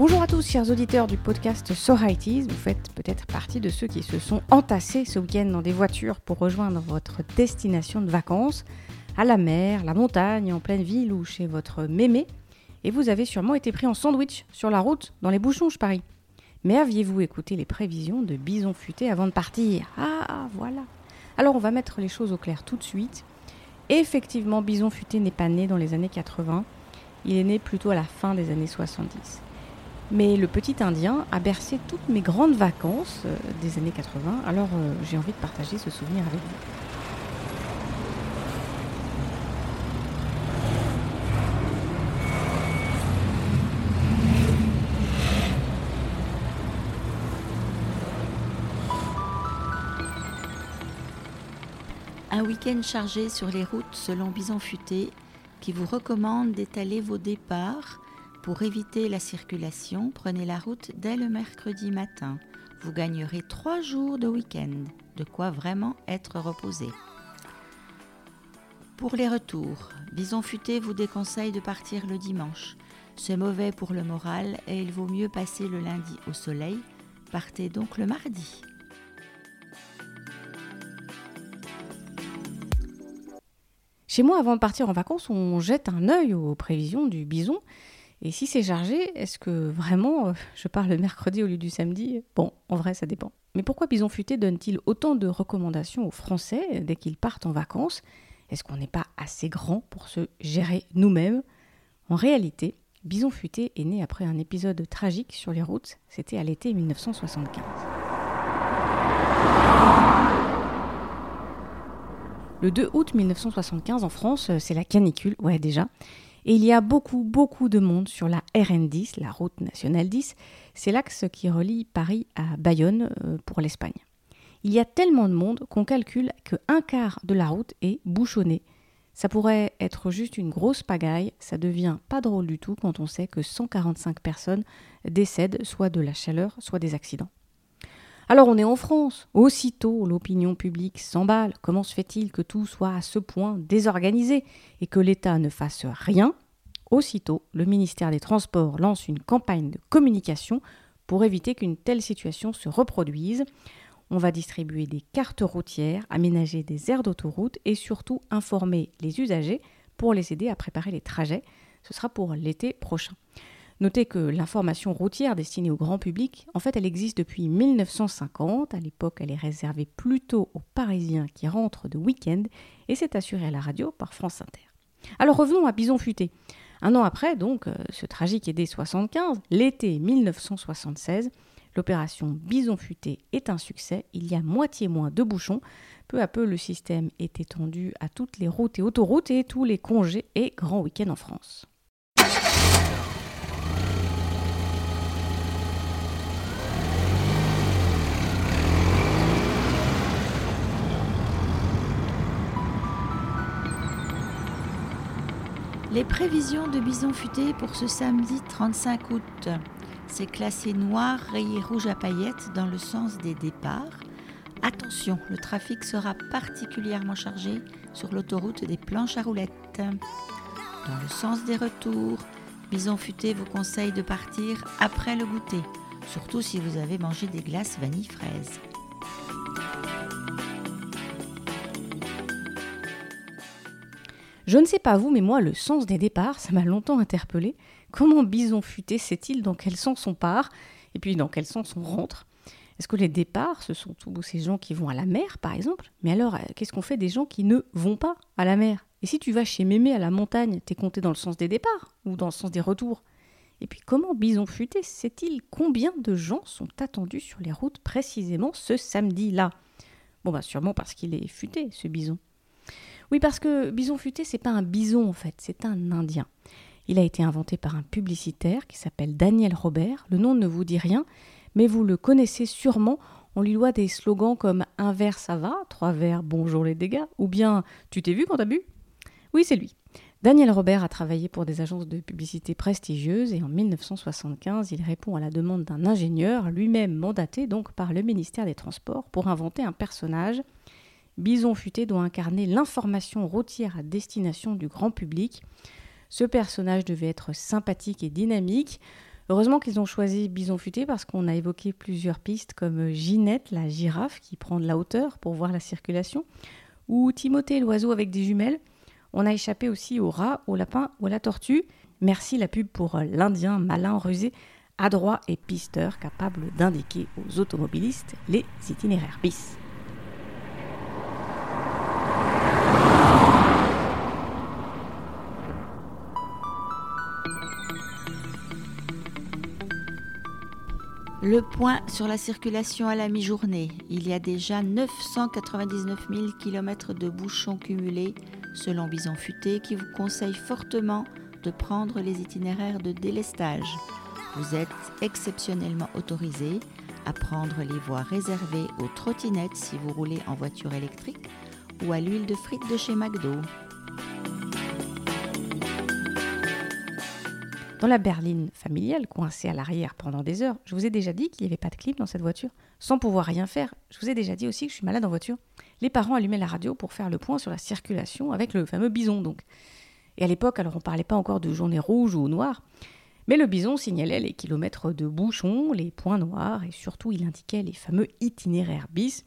Bonjour à tous, chers auditeurs du podcast So Vous faites peut-être partie de ceux qui se sont entassés ce week-end dans des voitures pour rejoindre votre destination de vacances, à la mer, la montagne, en pleine ville ou chez votre mémé. Et vous avez sûrement été pris en sandwich sur la route, dans les bouchons, je parie. Mais aviez-vous écouté les prévisions de Bison Futé avant de partir? Ah, voilà. Alors on va mettre les choses au clair tout de suite. Effectivement, Bison Futé n'est pas né dans les années 80. Il est né plutôt à la fin des années 70. Mais le petit Indien a bercé toutes mes grandes vacances euh, des années 80, alors euh, j'ai envie de partager ce souvenir avec vous. Un week-end chargé sur les routes selon Bison Futé qui vous recommande d'étaler vos départs pour éviter la circulation, prenez la route dès le mercredi matin. Vous gagnerez trois jours de week-end, de quoi vraiment être reposé. Pour les retours, Bison Futé vous déconseille de partir le dimanche. C'est mauvais pour le moral et il vaut mieux passer le lundi au soleil. Partez donc le mardi. Chez moi, avant de partir en vacances, on jette un œil aux prévisions du bison et si c'est chargé, est-ce que vraiment euh, je pars le mercredi au lieu du samedi? Bon, en vrai, ça dépend. Mais pourquoi Bison Futé donne-t-il autant de recommandations aux Français dès qu'ils partent en vacances? Est-ce qu'on n'est pas assez grand pour se gérer nous-mêmes? En réalité, Bison Futé est né après un épisode tragique sur les routes. C'était à l'été 1975. Le 2 août 1975 en France, c'est la canicule, ouais déjà. Et il y a beaucoup, beaucoup de monde sur la RN10, la route nationale 10. C'est l'axe qui relie Paris à Bayonne euh, pour l'Espagne. Il y a tellement de monde qu'on calcule que un quart de la route est bouchonné. Ça pourrait être juste une grosse pagaille, ça devient pas drôle du tout quand on sait que 145 personnes décèdent soit de la chaleur, soit des accidents. Alors on est en France. Aussitôt, l'opinion publique s'emballe. Comment se fait-il que tout soit à ce point désorganisé et que l'État ne fasse rien? Aussitôt, le ministère des Transports lance une campagne de communication pour éviter qu'une telle situation se reproduise. On va distribuer des cartes routières, aménager des aires d'autoroute et surtout informer les usagers pour les aider à préparer les trajets. Ce sera pour l'été prochain. Notez que l'information routière destinée au grand public, en fait, elle existe depuis 1950. À l'époque, elle est réservée plutôt aux Parisiens qui rentrent de week-end et c'est assuré à la radio par France Inter. Alors revenons à Bison Futé. Un an après, donc, euh, ce tragique été 75, l'été 1976, l'opération Bison Futé est un succès. Il y a moitié moins de bouchons. Peu à peu, le système est étendu à toutes les routes et autoroutes et tous les congés et grands week-ends en France. Les prévisions de Bison Futé pour ce samedi 35 août. C'est classé noir rayé rouge à paillettes dans le sens des départs. Attention, le trafic sera particulièrement chargé sur l'autoroute des planches à roulettes. Dans le sens des retours, Bison Futé vous conseille de partir après le goûter, surtout si vous avez mangé des glaces vanille fraise. Je ne sais pas vous, mais moi, le sens des départs, ça m'a longtemps interpellé. Comment Bison futé sait-il dans quel sens on part et puis dans quel sens on rentre? Est-ce que les départs, ce sont tous ces gens qui vont à la mer, par exemple? Mais alors, euh, qu'est-ce qu'on fait des gens qui ne vont pas à la mer? Et si tu vas chez Mémé à la montagne, t'es compté dans le sens des départs ou dans le sens des retours? Et puis, comment Bison futé sait-il combien de gens sont attendus sur les routes précisément ce samedi-là? Bon, bah sûrement parce qu'il est futé, ce bison. Oui, parce que bison futé, c'est pas un bison en fait, c'est un Indien. Il a été inventé par un publicitaire qui s'appelle Daniel Robert. Le nom ne vous dit rien, mais vous le connaissez sûrement. On lui doit des slogans comme Un verre ça va, trois verres bonjour les dégâts, ou bien Tu t'es vu quand t'as bu? Oui, c'est lui. Daniel Robert a travaillé pour des agences de publicité prestigieuses et en 1975, il répond à la demande d'un ingénieur, lui-même mandaté donc par le ministère des Transports, pour inventer un personnage Bison Futé doit incarner l'information routière à destination du grand public. Ce personnage devait être sympathique et dynamique. Heureusement qu'ils ont choisi Bison Futé parce qu'on a évoqué plusieurs pistes comme Ginette, la girafe qui prend de la hauteur pour voir la circulation, ou Timothée, l'oiseau avec des jumelles. On a échappé aussi au rat, au lapin ou à la tortue. Merci la pub pour l'Indien malin, rusé, adroit et pisteur capable d'indiquer aux automobilistes les itinéraires bis. Le point sur la circulation à la mi-journée. Il y a déjà 999 000 km de bouchons cumulés, selon Bison Futé, qui vous conseille fortement de prendre les itinéraires de délestage. Vous êtes exceptionnellement autorisé à prendre les voies réservées aux trottinettes si vous roulez en voiture électrique ou à l'huile de frites de chez McDo. Dans la berline familiale, coincée à l'arrière pendant des heures, je vous ai déjà dit qu'il n'y avait pas de clim dans cette voiture, sans pouvoir rien faire. Je vous ai déjà dit aussi que je suis malade en voiture. Les parents allumaient la radio pour faire le point sur la circulation avec le fameux bison, donc. Et à l'époque, alors on parlait pas encore de journée rouge ou noire, mais le bison signalait les kilomètres de bouchons, les points noirs, et surtout il indiquait les fameux itinéraires bis.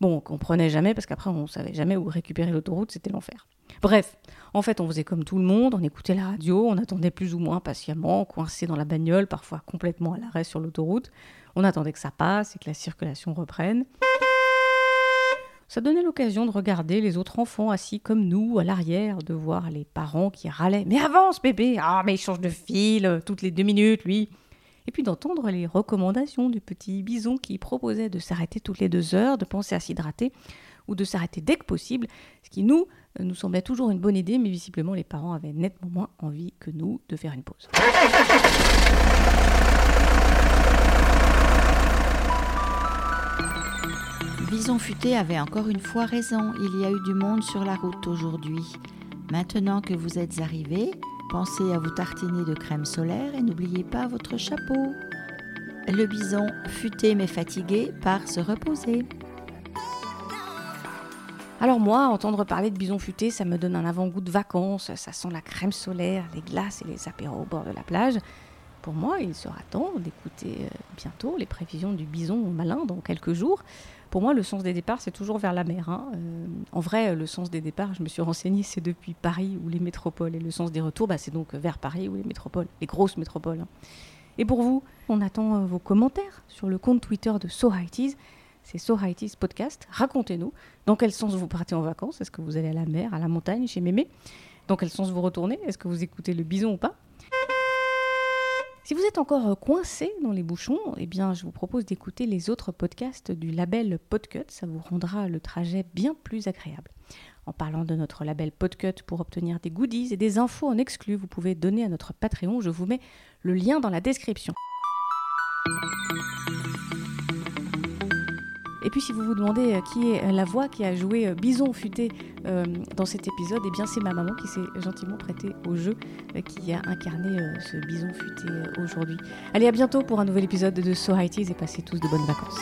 Bon, on comprenait jamais parce qu'après on savait jamais où récupérer l'autoroute, c'était l'enfer. Bref, en fait, on faisait comme tout le monde, on écoutait la radio, on attendait plus ou moins patiemment, coincé dans la bagnole, parfois complètement à l'arrêt sur l'autoroute. On attendait que ça passe et que la circulation reprenne. Ça donnait l'occasion de regarder les autres enfants assis comme nous à l'arrière, de voir les parents qui râlaient Mais avance bébé Ah mais il change de fil toutes les deux minutes lui Et puis d'entendre les recommandations du petit bison qui proposait de s'arrêter toutes les deux heures, de penser à s'hydrater ou de s'arrêter dès que possible, ce qui nous euh, nous semblait toujours une bonne idée, mais visiblement les parents avaient nettement moins envie que nous de faire une pause. Bison Futé avait encore une fois raison, il y a eu du monde sur la route aujourd'hui. Maintenant que vous êtes arrivés, pensez à vous tartiner de crème solaire et n'oubliez pas votre chapeau. Le bison, futé mais fatigué, part se reposer. Alors moi, entendre parler de bison futé, ça me donne un avant-goût de vacances, ça sent la crème solaire, les glaces et les apéros au bord de la plage. Pour moi, il sera temps d'écouter euh, bientôt les prévisions du bison malin dans quelques jours. Pour moi, le sens des départs, c'est toujours vers la mer. Hein. Euh, en vrai, le sens des départs, je me suis renseignée, c'est depuis Paris ou les métropoles. Et le sens des retours, bah, c'est donc vers Paris ou les métropoles, les grosses métropoles. Hein. Et pour vous, on attend euh, vos commentaires sur le compte Twitter de So c'est So Podcast. Racontez-nous dans quel sens vous partez en vacances? Est-ce que vous allez à la mer, à la montagne, chez Mémé? Dans quel sens vous retournez? Est-ce que vous écoutez le bison ou pas? Si vous êtes encore euh, coincé dans les bouchons, eh bien, je vous propose d'écouter les autres podcasts du label Podcut. Ça vous rendra le trajet bien plus agréable. En parlant de notre label Podcut pour obtenir des goodies et des infos en exclus, vous pouvez donner à notre Patreon. Je vous mets le lien dans la description. Si vous vous demandez euh, qui est la voix qui a joué euh, Bison Futé euh, dans cet épisode, eh bien c'est ma maman qui s'est gentiment prêtée au jeu, qui a incarné ce Bison Futé aujourd'hui. Allez à bientôt pour un nouvel épisode de So et passez tous de bonnes vacances.